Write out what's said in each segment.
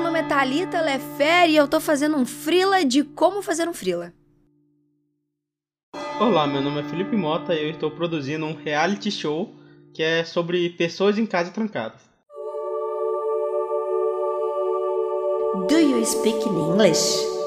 meu nome é Thalita Lefere e eu tô fazendo um frila de como fazer um frila. Olá, meu nome é Felipe Mota e eu estou produzindo um reality show que é sobre pessoas em casa trancadas. Do you speak in English?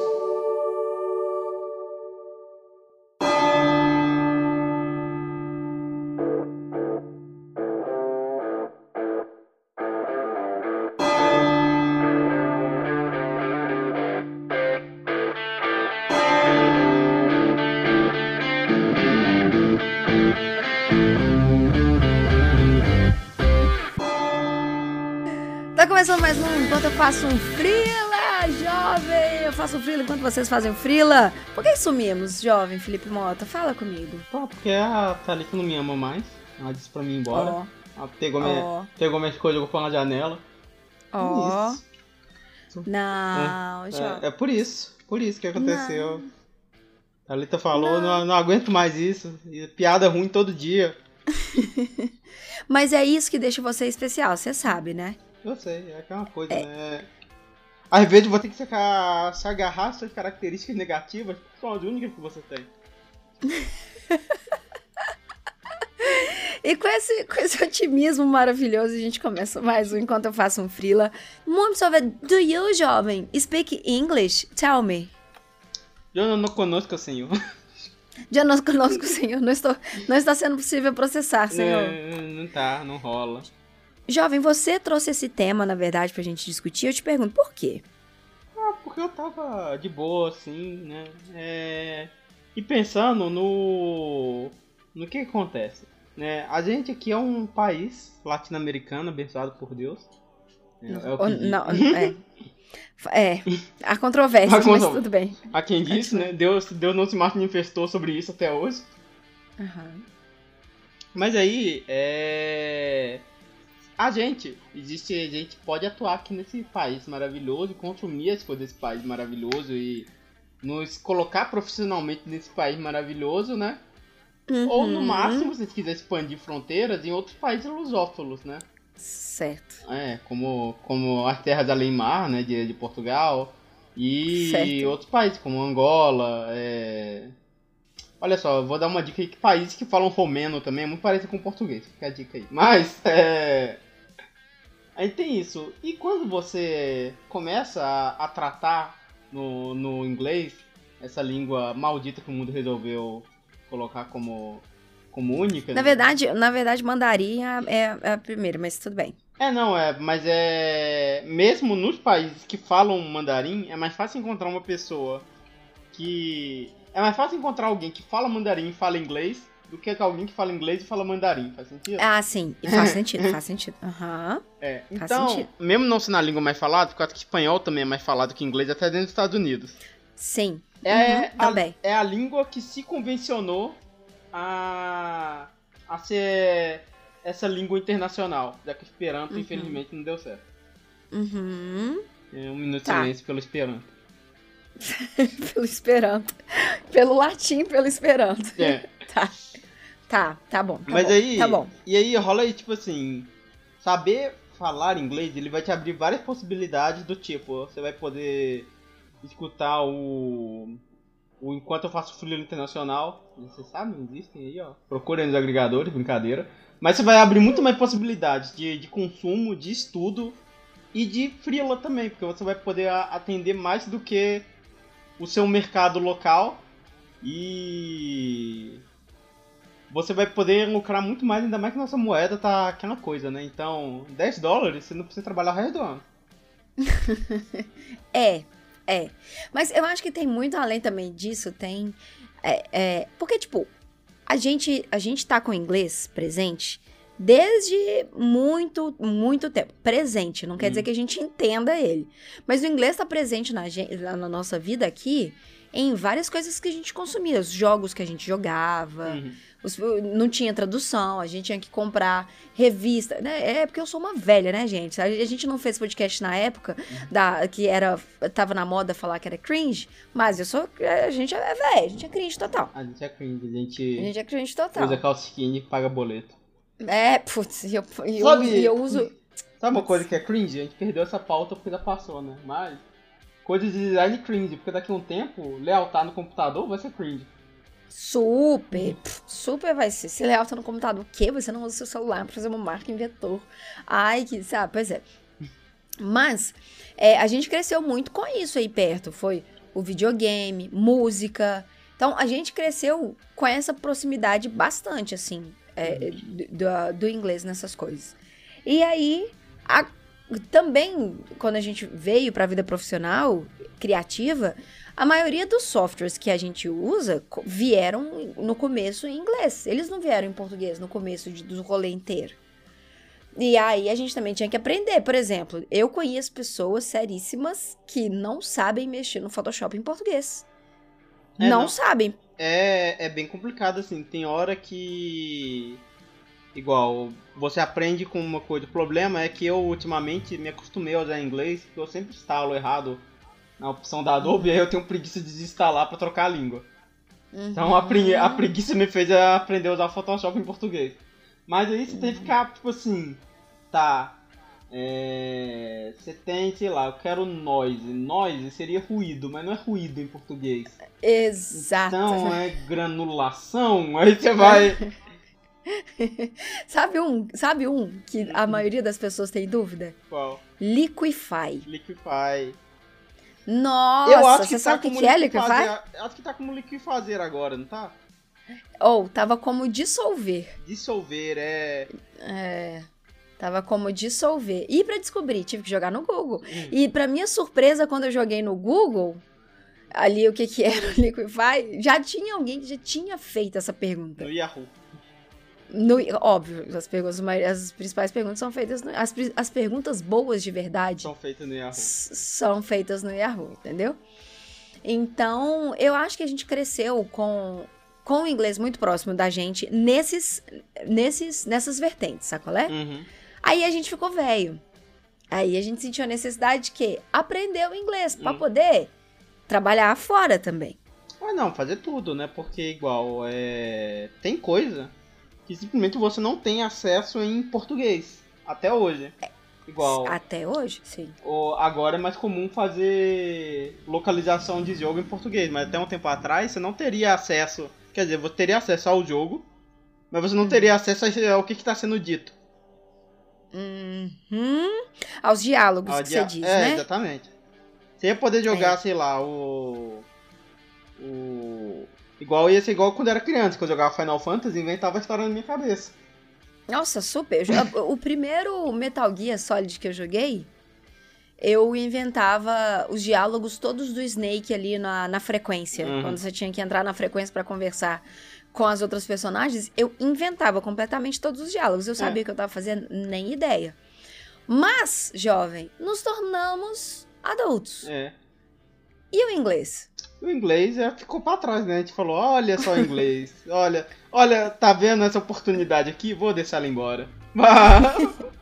Faço um frila, jovem! Eu faço um frila enquanto vocês fazem um frila. Por que sumimos, jovem Felipe Mota? Fala comigo. Pô, porque a Thalita não me ama mais. Ela disse pra mim ir embora. Ó, Ela pegou, minha, ó, pegou minhas coisas jogou na janela. ó. Isso. Não, jovem. É, é por isso. Por isso que aconteceu. A Thalita falou, não. Não, aguento mais isso. Piada ruim todo dia. Mas é isso que deixa você especial, você sabe, né? Eu sei, é aquela coisa, né? Às vezes você tem que se, agarrar às suas características negativas, que são as únicas que você tem. E com esse, com esse otimismo maravilhoso, a gente começa mais um Enquanto Eu Faço um Frila. Muito sobre Do you, jovem, speak English? Tell me. Eu não, não conosco, senhor. Já nós conosco, senhor. Não, estou, não está sendo possível processar, senhor. Não, não tá, não rola. Jovem, você trouxe esse tema, na verdade, pra gente discutir. Eu te pergunto, por quê? Ah, porque eu tava de boa, assim, né? É... E pensando no. no que, que acontece. Né? A gente aqui é um país latino-americano, abençoado por Deus. É, é o que não, é. É, há controvérsias, Há mas controvérsias. tudo bem. A quem disse, né? Deus, Deus não se manifestou sobre isso até hoje. Aham. Mas aí, é. A gente, existe, a gente pode atuar aqui nesse país maravilhoso consumir as coisas desse país maravilhoso e nos colocar profissionalmente nesse país maravilhoso, né? Ou no Uhum. máximo, se quiser expandir fronteiras, em outros países lusófilos, né? Certo. É, como, como as terras além mar, né, de, de Portugal. E Certo. outros países, como Angola, é... Olha só, eu vou dar uma dica aí que países que falam romeno também é muito parecido com português, fica a dica aí. Mas, é... Aí tem isso. E quando você começa a, a tratar no, no inglês, essa língua maldita que o mundo resolveu colocar como, como única... Na né? verdade, na verdade, mandarim é, é- é a primeira, mas tudo bem. É, não, é, mas é. Mesmo nos países que falam mandarim, é mais fácil encontrar uma pessoa que. É mais fácil encontrar alguém que fala mandarim e fala inglês do que alguém que fala inglês e fala mandarim. Faz sentido? Ah, sim. E faz sentido, faz sentido. Aham. É. faz Então, sentido. mesmo não sendo a língua mais falada, porque eu acho que espanhol também é mais falado que inglês até dentro dos Estados Unidos. Sim. É, Uhum, a, também. é a língua que se convencionou a, a ser essa língua internacional, já que o Esperanto, Uhum. infelizmente, não deu certo. Uhum. É, um minuto de Tá. silêncio pelo Esperanto. Pelo Esperanto. Pelo latim, pelo Esperanto. É. Tá. Tá, tá bom. Tá Mas bom, aí. Tá bom. E aí rola aí, tipo assim. Saber falar inglês, ele vai te abrir várias possibilidades do tipo, você vai poder escutar o. O Enquanto eu faço frio internacional. Vocês sabem, existem aí, ó. Procurem nos agregadores, brincadeira. Mas você vai abrir muito mais possibilidades de, de consumo, de estudo e de freela também, porque você vai poder atender mais do que o seu mercado local e você vai poder lucrar muito mais, ainda mais que nossa moeda tá aquela coisa, né? Então, 10 dólares você não precisa trabalhar o resto do ano. É, é. Mas eu acho que tem muito além também disso, tem. É, é, porque, tipo, a gente, a gente tá com o inglês presente desde muito, muito tempo. Presente, não quer Hum. dizer que a gente entenda ele. Mas o inglês tá presente na, gente, na nossa vida aqui em várias coisas que a gente consumia. Os jogos que a gente jogava, Uhum. os- não tinha tradução, a gente tinha que comprar revista, né? É porque eu sou uma velha, né, gente? A a gente não fez podcast na época da que era tava na moda falar que era cringe, mas eu sou a gente é velha, a gente é cringe total. A gente é cringe, a A gente gente é cringe total. usa calça skinny e paga boleto. É, putz, e eu, eu, Sabe- eu uso Sabe uma coisa que é cringe? A gente perdeu essa pauta porque já passou, né? Mas. Coisa de design cringe, porque daqui a um tempo, lealtar no computador vai ser cringe. Super, super vai ser. Se lealtar no computador, o quê? Você não usa seu celular pra fazer uma marca em vetor. Ai, que, sabe, pois é. Mas, é, a gente cresceu muito com isso aí perto. Foi o videogame, música. Então, a gente cresceu com essa proximidade bastante, assim, é, do, do inglês nessas coisas. E aí, a, também, quando a gente veio para a vida profissional, criativa, a maioria dos softwares que a gente usa vieram no começo em inglês. Eles não vieram em português no começo de, do rolê inteiro. E aí a gente também tinha que aprender. Por exemplo, eu conheço pessoas seríssimas que não sabem mexer no Photoshop em português. É, não, não, sabem. É, é bem complicado, assim. Tem hora que. Igual, você aprende com uma coisa. O problema é que eu ultimamente me acostumei a usar inglês, porque eu sempre instalo errado na opção da Adobe, e aí eu tenho preguiça de desinstalar para trocar a língua. Uhum. Então a, pre a preguiça me fez aprender a usar o Photoshop em português. Mas aí você tem que ficar, tipo assim, tá. É, você tem, sei lá, eu quero noise. Noise seria ruído, mas não é ruído em português. Exato. Então é granulação, aí você vai. sabe um, sabe um que a maioria das pessoas tem dúvida? Qual? Liquify. Liquify. Nossa, eu acho você que sabe tá o que, que é Liquify? Acho que tá como Liquifazer agora, não tá? Ou, oh, tava como dissolver. Dissolver, é. É. Tava como dissolver. E para descobrir, tive que jogar no Google. Hum. E para minha surpresa, quando eu joguei no Google, ali o que que era o Liquify, já tinha alguém que já tinha feito essa pergunta. No Yahoo. No, óbvio, as, perguntas, as principais perguntas são feitas. No, as, as perguntas boas de verdade. São feitas no Yahoo. São feitas no Yahoo, entendeu? Então, eu acho que a gente cresceu com, com o inglês muito próximo da gente nesses, nesses, nessas vertentes, sacolé? Uhum. Aí a gente ficou velho. Aí a gente sentiu a necessidade de que aprender o inglês para uhum. poder trabalhar fora também. Ah, não, fazer tudo, né? Porque igual é... tem coisa que simplesmente você não tem acesso em português até hoje. É. Igual. Até hoje, sim. agora é mais comum fazer localização de jogo em português, mas até um tempo atrás você não teria acesso. Quer dizer, você teria acesso ao jogo, mas você não uhum. teria acesso ao que está sendo dito. Uhum. Aos diálogos Ao que dia... você diz, é, né? exatamente. Você ia poder jogar, é. sei lá, o. O. Igual ia ser igual quando era criança, quando eu jogava Final Fantasy, inventava a história na minha cabeça. Nossa, super. o primeiro Metal Gear Solid que eu joguei, eu inventava os diálogos todos do Snake ali na, na frequência. Uhum. Quando você tinha que entrar na frequência para conversar com as outras personagens, eu inventava completamente todos os diálogos. Eu sabia é. que eu tava fazendo, nem ideia. Mas, jovem, nos tornamos adultos. É. E o inglês? O inglês já ficou para trás, né? A gente falou, olha só o inglês. olha, olha, tá vendo essa oportunidade aqui? Vou deixar ela embora.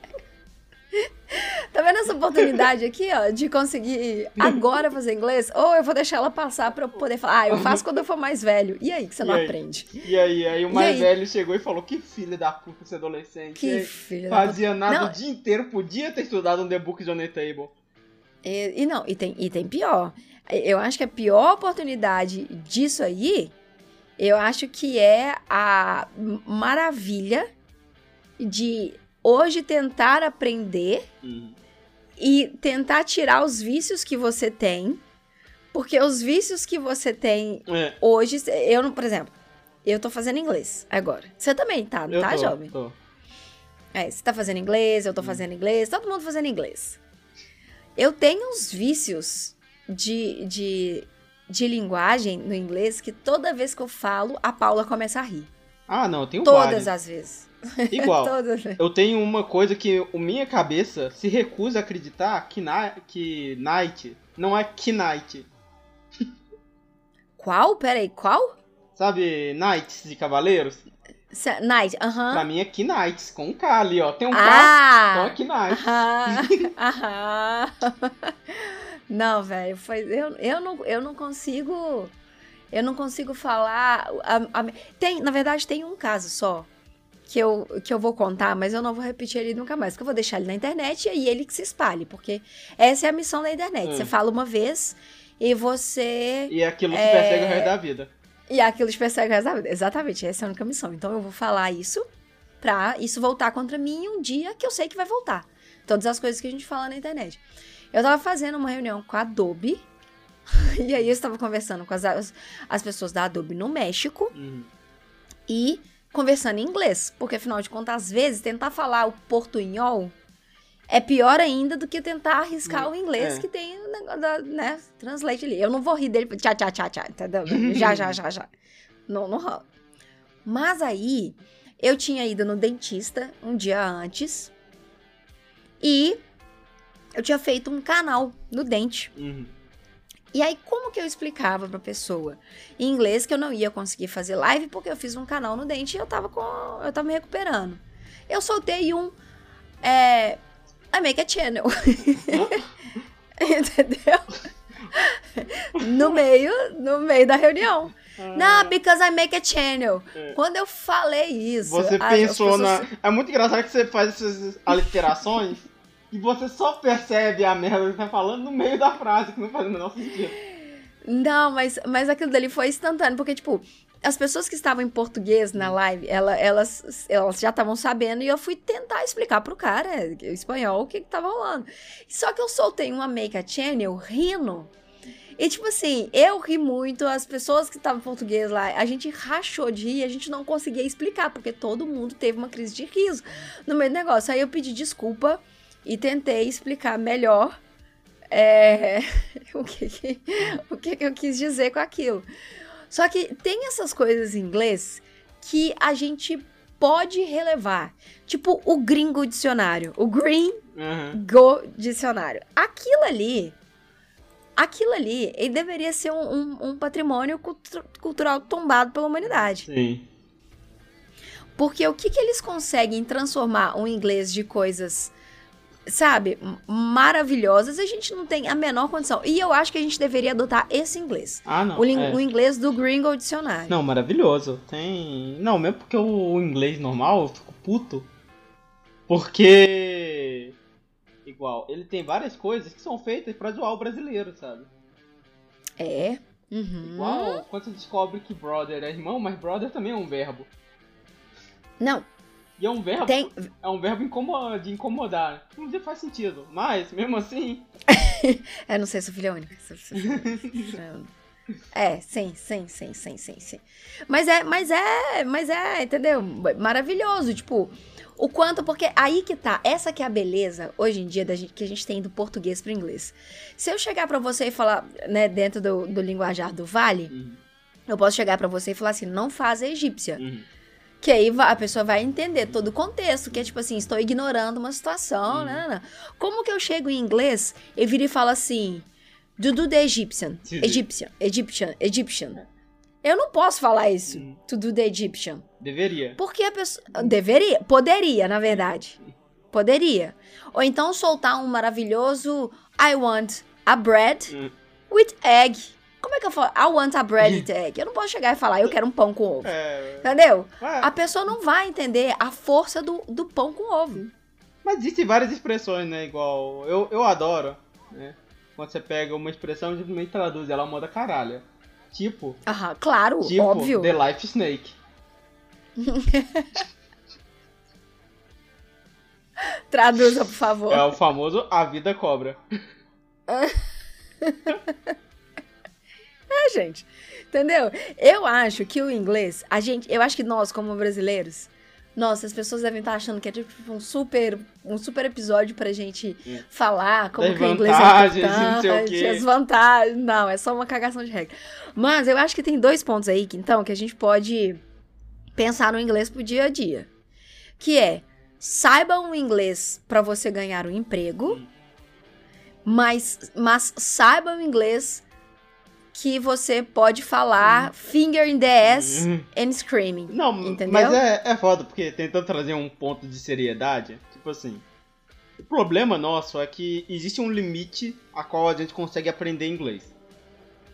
Tá vendo essa oportunidade aqui, ó, de conseguir agora fazer inglês? Ou eu vou deixar ela passar pra eu poder falar, ah, eu faço quando eu for mais velho. E aí, que você não aprende? E aí, aí o mais velho chegou e falou, que filho da puta esse adolescente. Que filho Fazia nada não. o dia inteiro, podia ter estudado um The Book Johnny Table. E, e não, e tem, e tem pior. Eu acho que a pior oportunidade disso aí, eu acho que é a maravilha de hoje tentar aprender uhum. E tentar tirar os vícios que você tem. Porque os vícios que você tem é. hoje, eu, por exemplo, eu tô fazendo inglês agora. Você também tá, eu tá, tô, jovem? Tô. É, você tá fazendo inglês, eu tô hum. fazendo inglês, todo mundo fazendo inglês. Eu tenho uns vícios de, de, de linguagem no inglês que toda vez que eu falo, a Paula começa a rir. Ah, não, eu tenho Todas vários. as vezes. Igual. eu tenho uma coisa que a minha cabeça se recusa a acreditar que, na, que Night não é Knight. Qual? Peraí, qual? Sabe Knights de Cavaleiros? Night, aham. Uh -huh. Pra mim é Knights, com um K ali, ó. Tem um K, ah, então é Knights. Aham. não, velho, foi eu, eu, não, eu não consigo... Eu não consigo falar... A, a, tem, na verdade, tem um caso só que eu, que eu vou contar, mas eu não vou repetir ele nunca mais, porque eu vou deixar ele na internet e aí ele que se espalhe, porque essa é a missão da internet. Hum. Você fala uma vez e você. E aquilo te É. persegue o resto da vida. E aquilo te persegue o resto da vida. Exatamente, essa é a única missão. Então eu vou falar isso pra isso voltar contra mim um dia que eu sei que vai voltar. Todas as coisas que a gente fala na internet. Eu tava fazendo uma reunião com a Adobe. E aí eu estava conversando com as, as, as pessoas da Adobe no México Uhum. e conversando em inglês. Porque, afinal de contas, às vezes, tentar falar o portunhol é pior ainda do que tentar arriscar o inglês É. que tem o negócio da, né, translate ali. Eu não vou rir dele, tchá, tchá, tchá, tchá, entendeu? já, já, já, já. Não, não rola. Mas aí, eu tinha ido no dentista um dia antes e eu tinha feito um canal no dente. Uhum. E aí, como que eu explicava pra pessoa em inglês que eu não ia conseguir fazer live porque eu fiz um canal no dente e eu tava com. Eu tava me recuperando. Eu soltei um. É. I make a channel. Entendeu? No meio, no meio da reunião. Não, because I make a channel. É. Quando eu falei isso. Você as- as pensou na. pessoas- É muito engraçado que você faz essas aliterações e você só percebe a merda que você tá falando no meio da frase, que não faz o menor sentido. Não, mas, mas aquilo dali foi instantâneo, porque, tipo, as pessoas que estavam em português na live, ela- elas, elas já estavam sabendo e eu fui tentar explicar pro cara, em espanhol, o que que tava rolando. Só que eu soltei uma make a channel rindo. E, tipo assim, eu ri muito, as pessoas que estavam em português lá, a gente rachou de rir, a gente não conseguia explicar, porque todo mundo teve uma crise de riso no meio do negócio. Aí eu pedi desculpa e tentei explicar melhor é, o, que, que- o que, que eu quis dizer com aquilo. Só que tem essas coisas em inglês que a gente pode relevar. Tipo o gringo dicionário, o green Uhum. go dicionário. Aquilo ali, aquilo ali, ele deveria ser um, um- um patrimônio cultu- cultural tombado pela humanidade. Sim. Porque o que, que eles conseguem transformar o inglês de coisas, sabe, maravilhosas, a gente não tem a menor condição. E eu acho que a gente deveria adotar esse inglês. Ah, não. O, é. o inglês do Gringo Dicionário. Não, maravilhoso. Tem. Não, mesmo porque o inglês normal eu fico puto. Porque. Igual, ele tem várias coisas que são feitas pra zoar o brasileiro, sabe? É. Uhum. Igual quando você descobre que brother é irmão, mas brother também é um verbo. Não, E é um verbo. tem. É um verbo de incomodar. Não faz sentido. Mas, mesmo assim. É, não sei, sou filha única. Sou- sou- sou- É, sim, sim, sim, sim, sim, sim. Mas é, mas é, mas é, entendeu? Maravilhoso, tipo, o quanto, porque aí que tá, essa que é a beleza, hoje em dia, da gente, que a gente tem do português pro inglês. Se eu chegar pra você e falar, né, dentro do, do linguajar do Vale, Uhum, eu posso chegar pra você e falar assim, não faz a egípcia. uhum. Que aí a pessoa vai entender todo o contexto, que é tipo assim, estou ignorando uma situação, Uhum. né. Como que eu chego em inglês e viro e falo assim, do do the Egyptian. Egyptian, Egyptian, Egyptian. Eu não posso falar isso, to do the Egyptian. Deveria. Porque a pessoa. Deveria, poderia, na verdade. Poderia. Ou então soltar um maravilhoso I want a bread Hum. with egg. Como é que eu falo? I want a bread egg. Eu não posso chegar e falar, eu quero um pão com ovo. É. Entendeu? Ué, A pessoa não vai entender a força do, do pão com ovo. Mas existem várias expressões, né? Igual. Eu, eu adoro, né? Quando você pega uma expressão e simplesmente traduz ela moda caralho. Tipo, Aham, claro, tipo, óbvio. The Life Snake. Traduza, por favor. É o famoso A Vida Cobra. É, gente. Entendeu? Eu acho que o inglês, a gente, eu acho que nós, como brasileiros, nossa, as pessoas devem estar achando que é tipo um super, um super episódio pra gente Hum. falar como que o inglês é importante, o as vantagens. Não, é só uma cagação de regra. Mas eu acho que tem dois pontos aí, que, então, que a gente pode pensar no inglês pro dia a dia. Que é, saiba um inglês pra você ganhar um emprego, mas, mas saiba um inglês que você pode falar finger in the ass Hum. and screaming. Não, Entendeu? mas é, é foda, porque tentando trazer um ponto de seriedade, tipo assim. O problema nosso é que existe um limite a qual a gente consegue aprender inglês.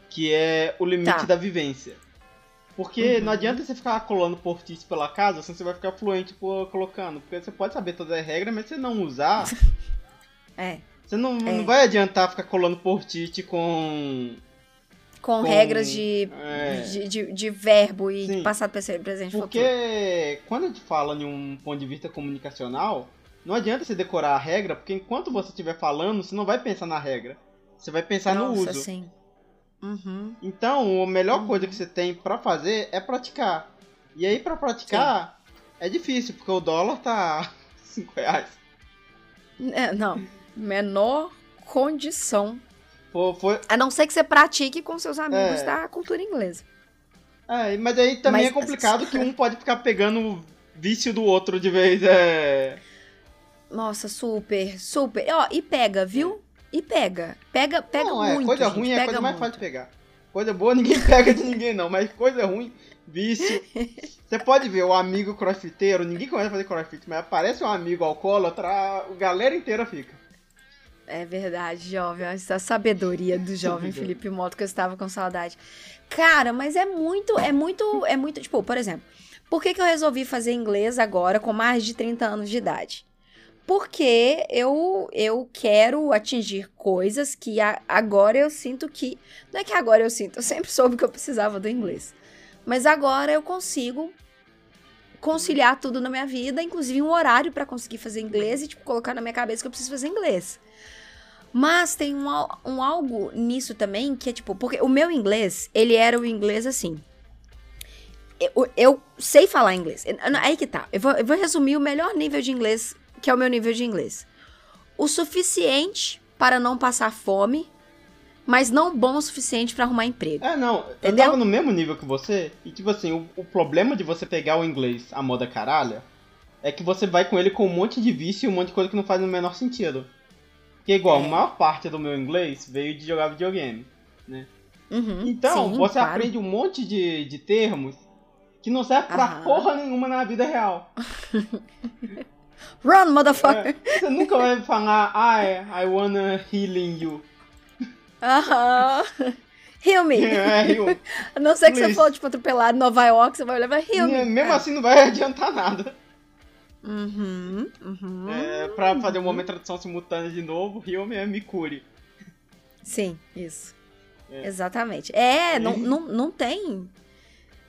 Que é o limite Tá. da vivência. Porque uhum. não adianta você ficar colando portis pela casa, senão você vai ficar fluente por, colocando. Porque você pode saber todas as regras, mas se você não usar. é. Você não, é. não vai adiantar ficar colando portite com. Com, com regras de, é. de, de, de, verbo e Sim. passado, presente Porque futuro. quando a gente fala em um ponto de vista comunicacional, não adianta você decorar a regra, porque enquanto você estiver falando, você não vai pensar na regra. Você vai pensar Nossa, no uso. Sim. Uhum. Então, a melhor uhum. coisa que você tem para fazer é praticar. E aí, para praticar, Sim. é difícil, porque o dólar tá 5 reais. É, não. Menor condição. Foi, foi... A não ser que você pratique com seus amigos é. da cultura inglesa. É, mas aí também mas... é complicado que um pode ficar pegando o vício do outro de vez. É... Nossa, super, super. Ó, e pega, viu? E pega. Pega, pega não, é, muito. Coisa gente, ruim é coisa mais fácil de pegar. Coisa boa ninguém pega de ninguém, não. Mas coisa ruim, vício. Você pode ver o amigo crossfiteiro, ninguém começa a fazer crossfit, mas aparece um amigo alcoólatra, a galera inteira fica. É verdade, jovem. Essa sabedoria do jovem Felipe Moto que eu estava com saudade. Cara, mas é muito, é muito, é muito. Tipo, por exemplo, por que, que eu resolvi fazer inglês agora com mais de 30 anos de idade? porque eu eu quero atingir coisas que a, agora eu sinto que não é que agora eu sinto, eu sempre soube que eu precisava do inglês. Mas agora eu consigo conciliar tudo na minha vida, inclusive um horário para conseguir fazer inglês e tipo colocar na minha cabeça que eu preciso fazer inglês. Mas tem um, um algo nisso também que é tipo, porque o meu inglês, ele era o inglês assim. Eu, eu sei falar inglês. Aí que tá. Eu vou, eu vou resumir o melhor nível de inglês que é o meu nível de inglês. O suficiente para não passar fome, mas não bom o suficiente para arrumar emprego. É, não. Entendeu? Eu tava no mesmo nível que você, e tipo assim, o, o problema de você pegar o inglês a moda caralha é que você vai com ele com um monte de vício e um monte de coisa que não faz o menor sentido. Que é igual, é. a maior parte do meu inglês veio de jogar videogame, né? Uhum, então, sim, você claro. aprende um monte de, de termos que não serve pra uhum. porra nenhuma na vida real. Run, motherfucker! É, você nunca vai falar, I, I wanna healing you. Aham. Heal me. É, heal. A não ser que Please. você for, tipo, atropelado em Nova York, você vai levar heal me. Mesmo é. assim não vai adiantar nada. Uhum, uhum. É, pra fazer uma tradução simultânea de novo, heal me é me cure. Sim, isso. É. Exatamente. É, não, não, não tem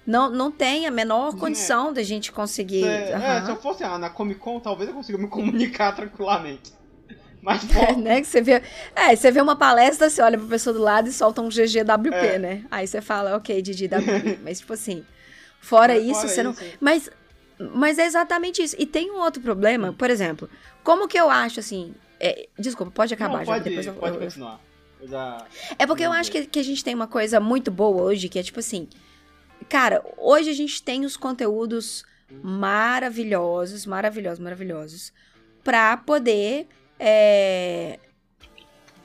não, não tem a menor condição é. da gente conseguir. É, uhum. é, se eu fosse ah, na Comic Con, talvez eu consiga me comunicar tranquilamente. Mas é, né, que você vê, é, você vê uma palestra, você olha pra pessoa do lado e solta um GGWP, é. né? Aí você fala, ok, DGWP. mas, tipo assim, fora mas isso, fora você isso. não. Mas, mas é exatamente isso. E tem um outro problema, por exemplo, como que eu acho assim. É, desculpa, pode acabar não, já. Pode, depois eu, pode continuar. Já... É porque eu acho que, que a gente tem uma coisa muito boa hoje, que é tipo assim. Cara, hoje a gente tem os conteúdos maravilhosos, maravilhosos, maravilhosos, para poder é,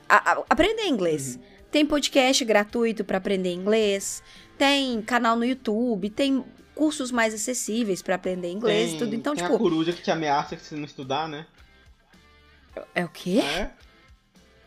a, a, aprender inglês. Uhum. Tem podcast gratuito para aprender inglês, tem canal no YouTube, tem cursos mais acessíveis para aprender inglês tem, e tudo. Então, tem tipo. a coruja que te ameaça que você não estudar, né? É o quê? É?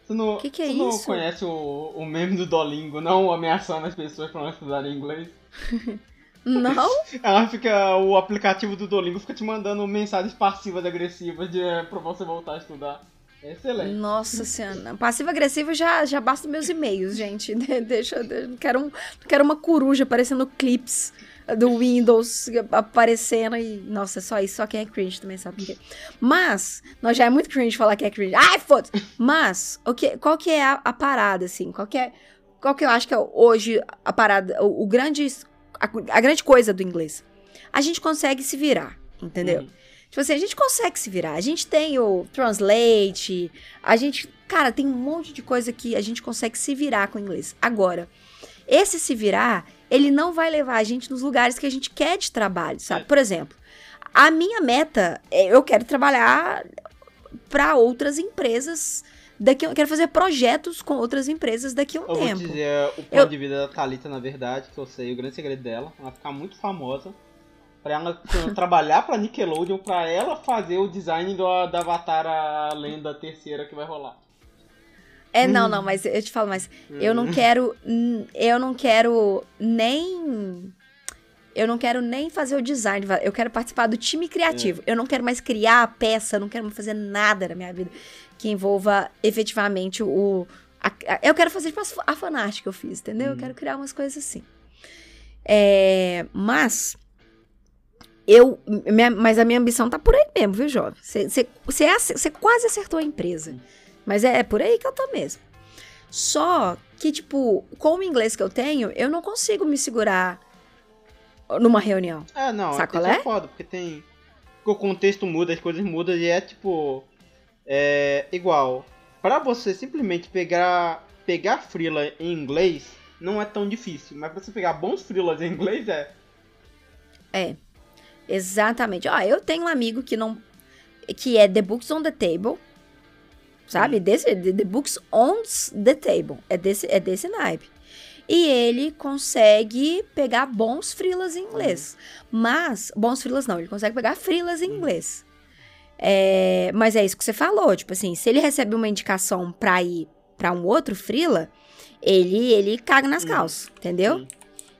Você não, que que é você isso? não conhece o, o meme do Dolingo, não ameaçando as pessoas para não estudarem inglês? Não? Ela fica. O aplicativo do Dolingo fica te mandando mensagens passivas agressivas de, pra você voltar a estudar. É excelente. Nossa senhora. Passiva-agressiva já, já basta meus e-mails, gente. Deixa, eu quero, um, quero uma coruja aparecendo clips do Windows aparecendo e. Nossa, só isso. Só quem é cringe também sabe por quê. Mas, nós já é muito cringe falar que é cringe. Ai, foda-se! Mas, o que, qual que é a, a parada, assim? Qual que é qual que eu acho que é hoje a parada, o, o grande, a, a, grande coisa do inglês? A gente consegue se virar, entendeu? Uhum. Tipo assim, a gente consegue se virar. A gente tem o Translate, a gente, cara, tem um monte de coisa que a gente consegue se virar com o inglês. Agora, esse se virar, ele não vai levar a gente nos lugares que a gente quer de trabalho, sabe? É. Por exemplo, a minha meta, é, eu quero trabalhar para outras empresas daqui eu quero fazer projetos com outras empresas daqui a um eu tempo. Vou dizer o ponto eu... de vida da Thalita, na verdade, que eu sei o grande segredo dela. Ela ficar muito famosa. Pra ela trabalhar pra Nickelodeon, pra ela fazer o design do, da Avatar a lenda terceira que vai rolar. É, não, não, mas eu te falo, mas eu não quero. Eu não quero nem. Eu não quero nem fazer o design, eu quero participar do time criativo. É. Eu não quero mais criar a peça, não quero mais fazer nada na minha vida que envolva efetivamente o. A, a, eu quero fazer tipo a, a fanart que eu fiz, entendeu? Eu uhum. quero criar umas coisas assim. É, mas eu, minha, mas a minha ambição tá por aí mesmo, viu, jovem? Você quase acertou a empresa. Mas é, é, por aí que eu tô mesmo. Só que, tipo, com o inglês que eu tenho, eu não consigo me segurar numa reunião. É, não, Sabe é, foda, porque tem. o contexto muda, as coisas mudam e é tipo. É igual. Para você simplesmente pegar pegar freela em inglês não é tão difícil, mas pra você pegar bons freelas em inglês é. É. Exatamente. Ó, eu tenho um amigo que não. que é The Books on the Table. Sabe? Desse, the Books on the Table. É desse, é desse naipe. E ele consegue pegar bons frilas em inglês. Hum. Mas, bons frilas não, ele consegue pegar frilas em hum. inglês. É, mas é isso que você falou, tipo assim, se ele recebe uma indicação pra ir pra um outro frila, ele, ele caga nas hum. calças, entendeu? Sim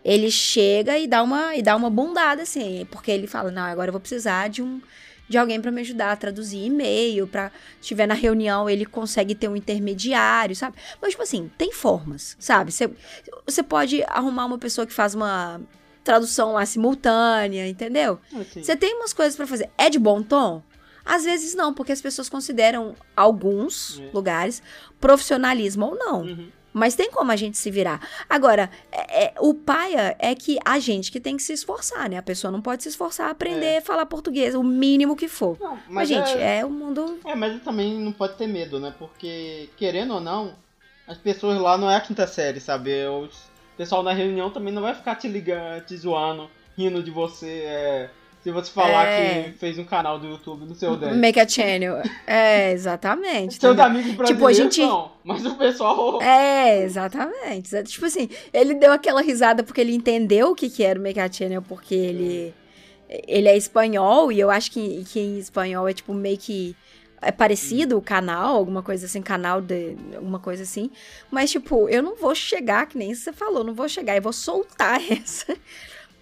ele chega e dá uma e dá uma bundada assim, porque ele fala: "Não, agora eu vou precisar de um de alguém para me ajudar a traduzir e-mail, para estiver na reunião ele consegue ter um intermediário, sabe? Mas tipo assim, tem formas, sabe? Você pode arrumar uma pessoa que faz uma tradução lá simultânea, entendeu? Você tem umas coisas para fazer. É de bom tom? Às vezes não, porque as pessoas consideram alguns é. lugares profissionalismo ou não. Uhum. Mas tem como a gente se virar. Agora, é, é, o paia é que a gente que tem que se esforçar, né? A pessoa não pode se esforçar a aprender é. a falar português, o mínimo que for. Não, mas, mas, gente, é... é o mundo. É, mas também não pode ter medo, né? Porque, querendo ou não, as pessoas lá não é a quinta série, sabe? O pessoal na reunião também não vai ficar te ligando, te zoando, rindo de você. É se você falar é... que fez um canal do YouTube no seu dente. Make a channel. É, exatamente. Seus amigos brasileiros tipo, a gente... não, mas o pessoal... É, exatamente. Tipo assim, ele deu aquela risada porque ele entendeu o que, que era o Make a channel, porque ele... Ele é espanhol e eu acho que, que em espanhol é tipo meio que é parecido o canal, alguma coisa assim, canal de alguma coisa assim. Mas, tipo, eu não vou chegar, que nem você falou, não vou chegar e vou soltar essa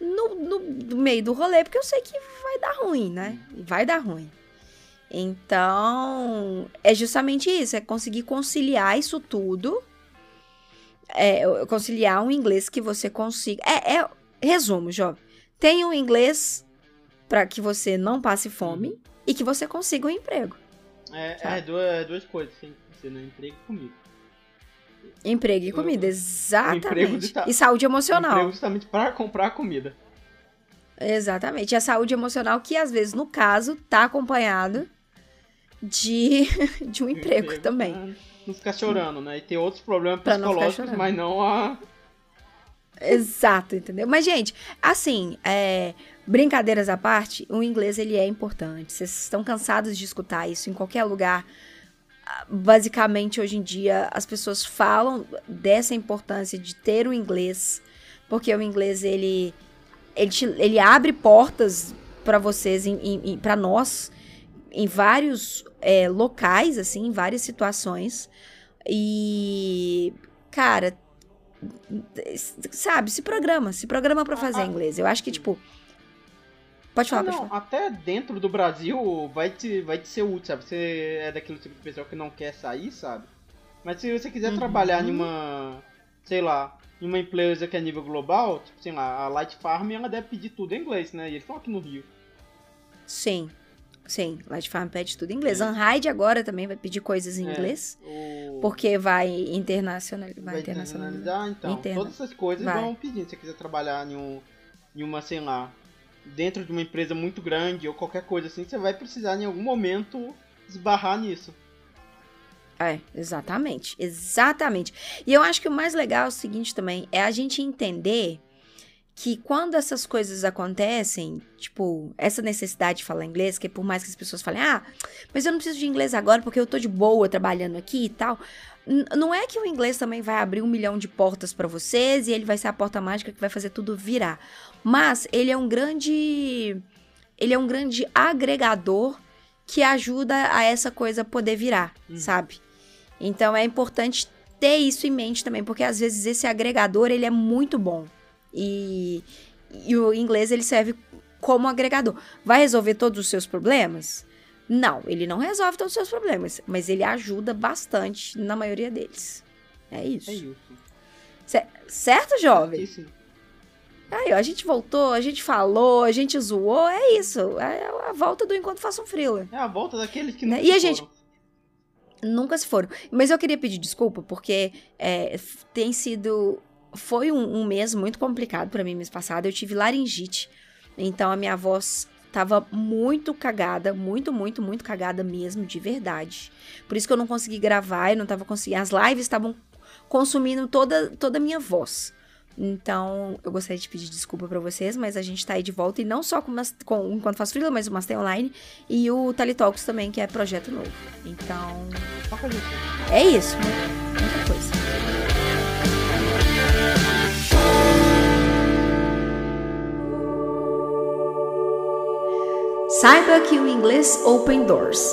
no, no, no meio do rolê, porque eu sei que vai dar ruim, né? Vai dar ruim. Então, é justamente isso, é conseguir conciliar isso tudo. É, conciliar um inglês que você consiga. É, é resumo, jovem. Tenha um inglês para que você não passe fome uhum. e que você consiga um emprego. É, é duas, duas coisas, sim. Você não emprego comigo. Emprego e comida, exatamente. E saúde emocional. Emprego justamente para comprar comida. Exatamente. E a saúde emocional que, às vezes, no caso, tá acompanhado de, de um emprego, emprego também. Não ficar chorando, né? E ter outros problemas psicológicos, não mas não a... Exato, entendeu? Mas, gente, assim, é, brincadeiras à parte, o inglês, ele é importante. Vocês estão cansados de escutar isso em qualquer lugar basicamente hoje em dia as pessoas falam dessa importância de ter o inglês, porque o inglês ele ele, te, ele abre portas para vocês, para nós, em vários é, locais, assim, em várias situações. E, cara, sabe, se programa, se programa para fazer inglês. Eu acho que, tipo, Pode falar, ah, não, pode falar. Até dentro do Brasil vai te, vai te ser útil, sabe? Você é daquele tipo de pessoa que não quer sair, sabe? Mas se você quiser uhum. trabalhar em uma, sei lá, em uma empresa que é nível global, tipo, sei lá, a Light Farm, ela deve pedir tudo em inglês, né? E eles estão aqui no Rio. Sim. Sim, Light Farm pede tudo em inglês. É. Unhide agora também vai pedir coisas em é, inglês. O... Porque vai internacionalizar. Vai, internacionalizar, então. Interna. Todas essas coisas vai. vão pedir. Se você quiser trabalhar em, um, em uma, sei lá, dentro de uma empresa muito grande ou qualquer coisa assim, você vai precisar em algum momento esbarrar nisso. É, exatamente, exatamente. E eu acho que o mais legal é o seguinte também, é a gente entender que quando essas coisas acontecem, tipo, essa necessidade de falar inglês, que por mais que as pessoas falem, ah, mas eu não preciso de inglês agora porque eu tô de boa trabalhando aqui e tal. não é que o inglês também vai abrir um milhão de portas para vocês e ele vai ser a porta mágica que vai fazer tudo virar. Mas ele é um grande. Ele é um grande agregador que ajuda a essa coisa poder virar, hum. sabe? Então é importante ter isso em mente também, porque às vezes esse agregador ele é muito bom. E, E o inglês ele serve como agregador. Vai resolver todos os seus problemas? Não, ele não resolve todos os seus problemas, mas ele ajuda bastante na maioria deles. É isso. É isso. C- certo, jovem? Isso. Aí, ó, a gente voltou, a gente falou, a gente zoou, é isso. É a volta do Enquanto Faça um Freela. É a volta daqueles que Né? não E a gente-. Nunca se foram. Mas eu queria pedir desculpa, porque é, tem sido. Foi um, um mês muito complicado pra mim mês passado. Eu tive laringite. Então a minha voz tava muito cagada. Muito, muito, muito cagada mesmo, de verdade. Por isso que eu não consegui gravar, eu não tava conseguindo. As lives estavam consumindo toda, toda a minha voz. Então, eu gostaria de pedir desculpa pra vocês, mas a gente tá aí de volta. E não só com, mas- com Enquanto Faço Freela, mas o Master Online e o Talitalks também, que é projeto novo. Então, é isso, mu- muita coisa. Saiba que o inglês open doors.